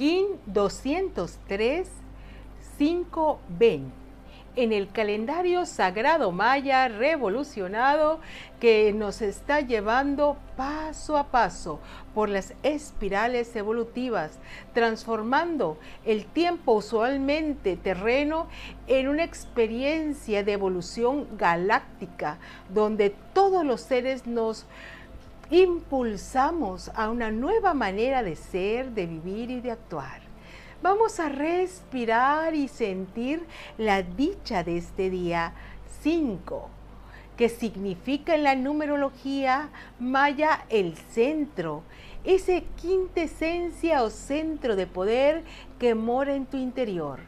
KIN 203 520 en el calendario sagrado maya revolucionado que nos está llevando paso a paso por las espirales evolutivas, transformando el tiempo usualmente terreno en una experiencia de evolución galáctica, donde todos los seres nos impulsamos a una nueva manera de ser, de vivir y de actuar. Vamos a respirar y sentir la dicha de este día 5, que significa en la numerología maya el centro, ese quintesencia o centro de poder que mora en tu interior.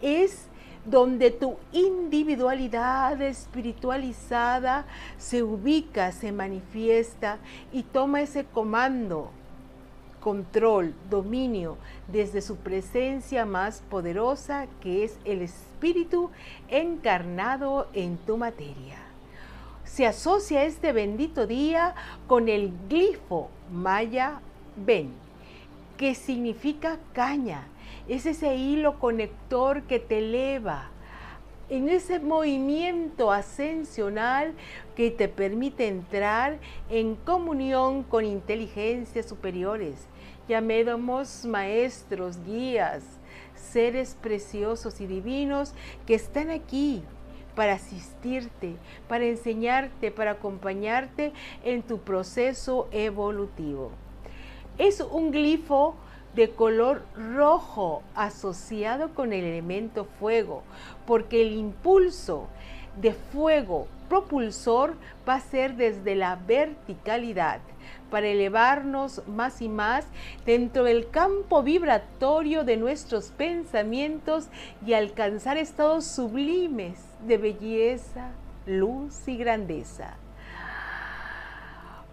Es donde tu individualidad espiritualizada se ubica, se manifiesta y toma ese comando control, dominio desde su presencia más poderosa que es el Espíritu encarnado en tu materia. Se asocia este bendito día con el glifo maya Ben, que significa caña. Es ese hilo conector que te eleva, en ese movimiento ascensional que te permite entrar en comunión con inteligencias superiores Llamémoslos maestros, guías, seres preciosos y divinos que están aquí para asistirte, para enseñarte, para acompañarte en tu proceso evolutivo. Es un glifo de color rojo asociado con el elemento fuego, porque el impulso de fuego propulsor va a ser desde la verticalidad para elevarnos más y más dentro del campo vibratorio de nuestros pensamientos y alcanzar estados sublimes de belleza, luz y grandeza.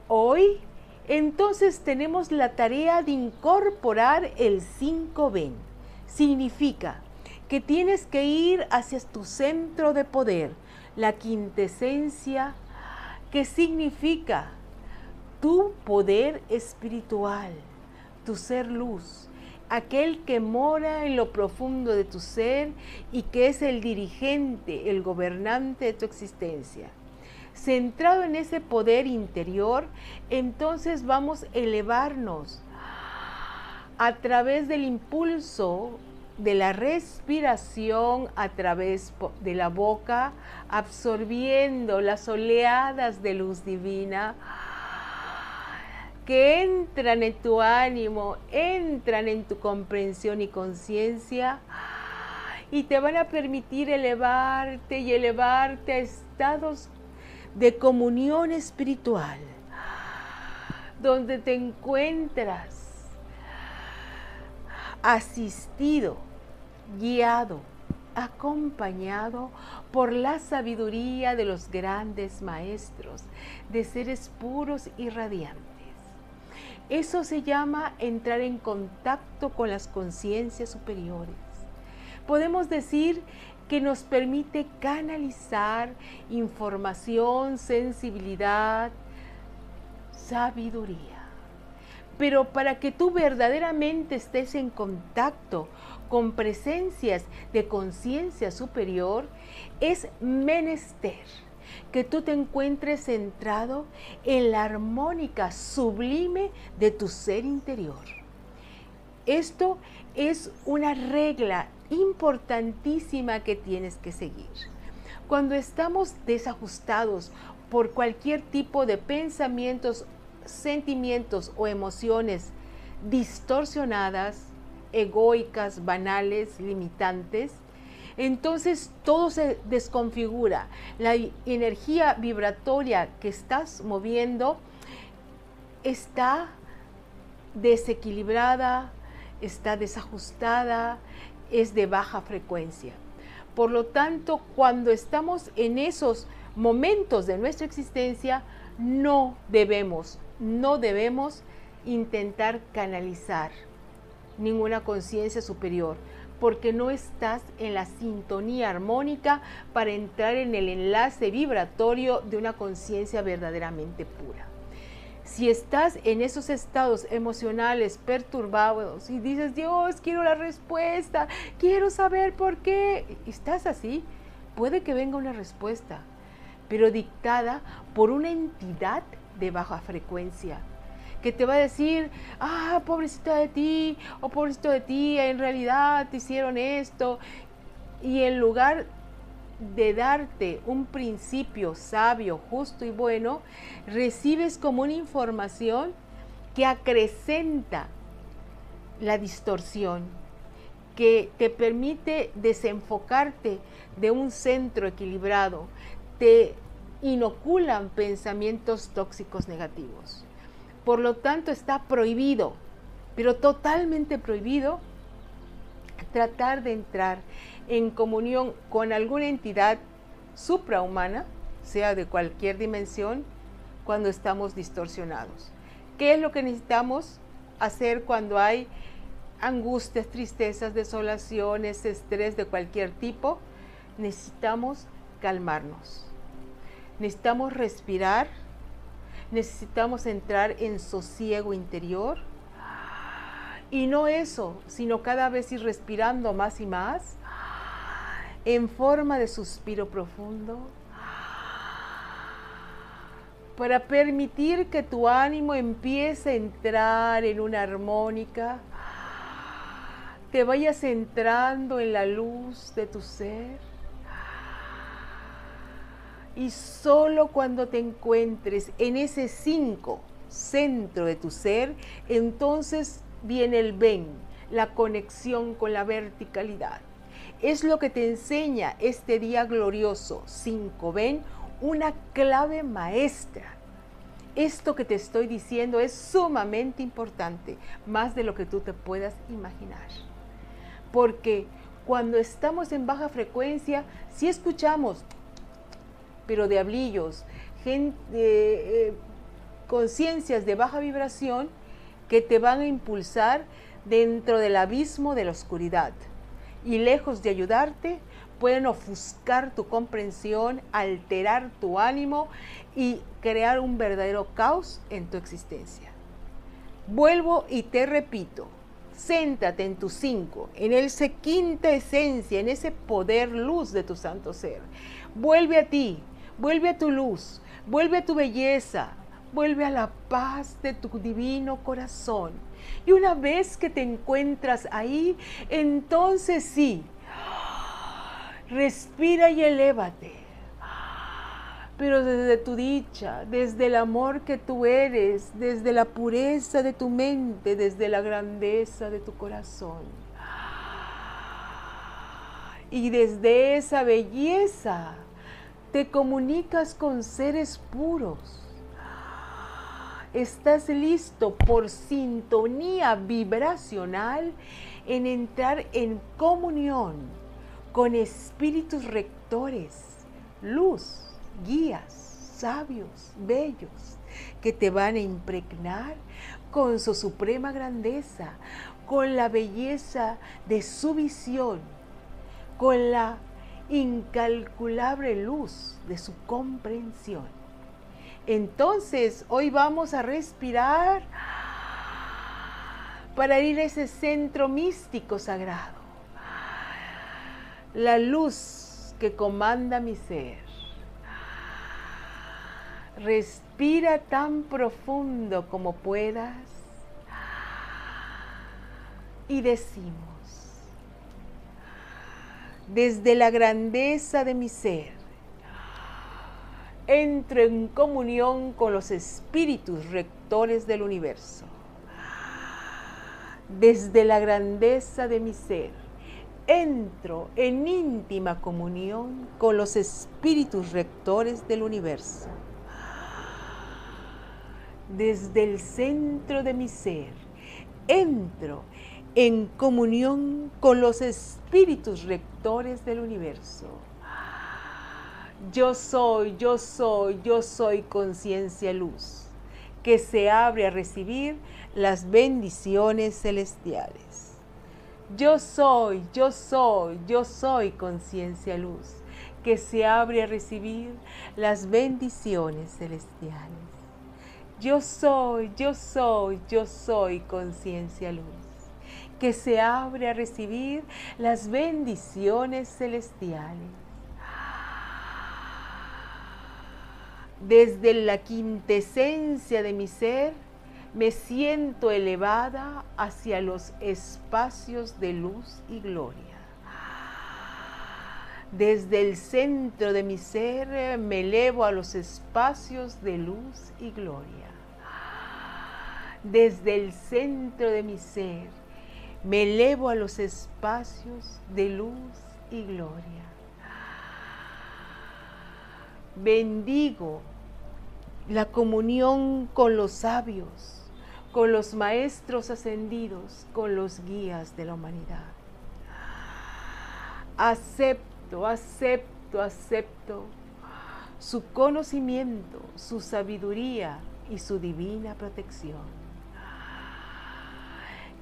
Hoy entonces tenemos la tarea de incorporar el 5 Significa que tienes que ir hacia tu centro de poder, la quintesencia, que significa tu poder espiritual, tu ser luz, aquel que mora en lo profundo de tu ser y que es el dirigente, el gobernante de tu existencia. Centrado en ese poder interior, entonces vamos a elevarnos a través del impulso de la respiración a través de la boca, absorbiendo las oleadas de luz divina que entran en tu ánimo, entran en tu comprensión y conciencia y te van a permitir elevarte y elevarte a estados de comunión espiritual, donde te encuentras asistido, guiado, acompañado por la sabiduría de los grandes maestros, de seres puros y radiantes. Eso se llama entrar en contacto con las conciencias superiores. Podemos decir que nos permite canalizar información, sensibilidad, sabiduría. Pero para que tú verdaderamente estés en contacto con presencias de conciencia superior, es menester que tú te encuentres centrado en la armónica sublime de tu ser interior. Esto es una regla importantísima que tienes que seguir. Cuando estamos desajustados por cualquier tipo de pensamientos, sentimientos o emociones distorsionadas, egoicas, banales, limitantes, entonces todo se desconfigura. La energía vibratoria que estás moviendo está desequilibrada, está desajustada, es de baja frecuencia. Por lo tanto, cuando estamos en esos momentos de nuestra existencia, no debemos, no debemos intentar canalizar ninguna conciencia superior porque no estás en la sintonía armónica para entrar en el enlace vibratorio de una conciencia verdaderamente pura. Si estás en esos estados emocionales perturbados y dices, Dios, quiero la respuesta, quiero saber por qué, estás así, puede que venga una respuesta, pero dictada por una entidad de baja frecuencia que te va a decir, ah, pobrecita de ti, o pobrecito de ti, en realidad te hicieron esto. Y en lugar de darte un principio sabio, justo y bueno, recibes como una información que acrecenta la distorsión, que te permite desenfocarte de un centro equilibrado, te inoculan pensamientos tóxicos negativos. Por lo tanto, está prohibido, pero totalmente prohibido, tratar de entrar en comunión con alguna entidad suprahumana, sea de cualquier dimensión, cuando estamos distorsionados. ¿Qué es lo que necesitamos hacer cuando hay angustias, tristezas, desolaciones, estrés de cualquier tipo? Necesitamos calmarnos. Necesitamos respirar necesitamos entrar en sosiego interior. Y no eso, sino cada vez ir respirando más y más en forma de suspiro profundo para permitir que tu ánimo empiece a entrar en una armónica, te vayas entrando en la luz de tu ser. Y solo cuando te encuentres en ese cinco centro de tu ser, entonces viene el ven, la conexión con la verticalidad. Es lo que te enseña este día glorioso, cinco ven, una clave maestra. Esto que te estoy diciendo es sumamente importante, más de lo que tú te puedas imaginar. Porque cuando estamos en baja frecuencia, si escuchamos pero diablillos, gente, eh, conciencias de baja vibración que te van a impulsar dentro del abismo de la oscuridad. Y lejos de ayudarte, pueden ofuscar tu comprensión, alterar tu ánimo y crear un verdadero caos en tu existencia. Vuelvo y te repito, céntrate en tu cinco, en esa quinta esencia, en ese poder luz de tu santo ser. Vuelve a ti, Vuelve a tu luz, vuelve a tu belleza, vuelve a la paz de tu divino corazón. Y una vez que te encuentras ahí, entonces sí, respira y elévate. Pero desde tu dicha, desde el amor que tú eres, desde la pureza de tu mente, desde la grandeza de tu corazón. Y desde esa belleza te comunicas con seres puros. Estás listo por sintonía vibracional en entrar en comunión con espíritus rectores, luz, guías, sabios, bellos, que te van a impregnar con su suprema grandeza, con la belleza de su visión, con la incalculable luz de su comprensión. Entonces, hoy vamos a respirar para ir a ese centro místico sagrado. La luz que comanda mi ser. Respira tan profundo como puedas y decimos desde la grandeza de mi ser, entro en comunión con los espíritus rectores del universo. Desde la grandeza de mi ser, entro en íntima comunión con los espíritus rectores del universo. Desde el centro de mi ser, entro en comunión con los espíritus rectores del universo. Yo soy, yo soy, yo soy conciencia luz, que se abre a recibir las bendiciones celestiales. Yo soy, yo soy, yo soy conciencia luz, que se abre a recibir las bendiciones celestiales. Yo soy, yo soy, yo soy conciencia luz, que se abre a recibir las bendiciones celestiales. Desde la quintesencia de mi ser, me siento elevada hacia los espacios de luz y gloria. Desde el centro de mi ser me elevo a los espacios de luz y gloria. Desde el centro de mi ser me elevo a los espacios de luz y gloria. Bendigo la comunión con los sabios, con los maestros ascendidos, con los guías de la humanidad. Acepto, acepto, acepto su conocimiento, su sabiduría y su divina protección,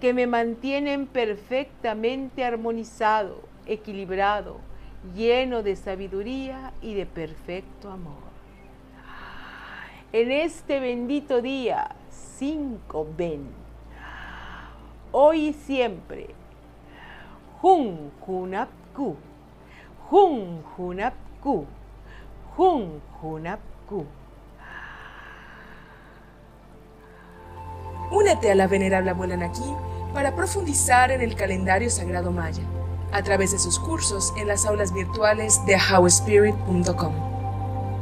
que me mantienen perfectamente armonizado, equilibrado, lleno de sabiduría y de perfecto amor en este bendito día 5 ven. Hoy y siempre. Jun Junapku. Jun Junapku. Jun Junapku. Únete a la venerable abuela Naki para profundizar en el calendario sagrado maya a través de sus cursos en las aulas virtuales de howspirit.com.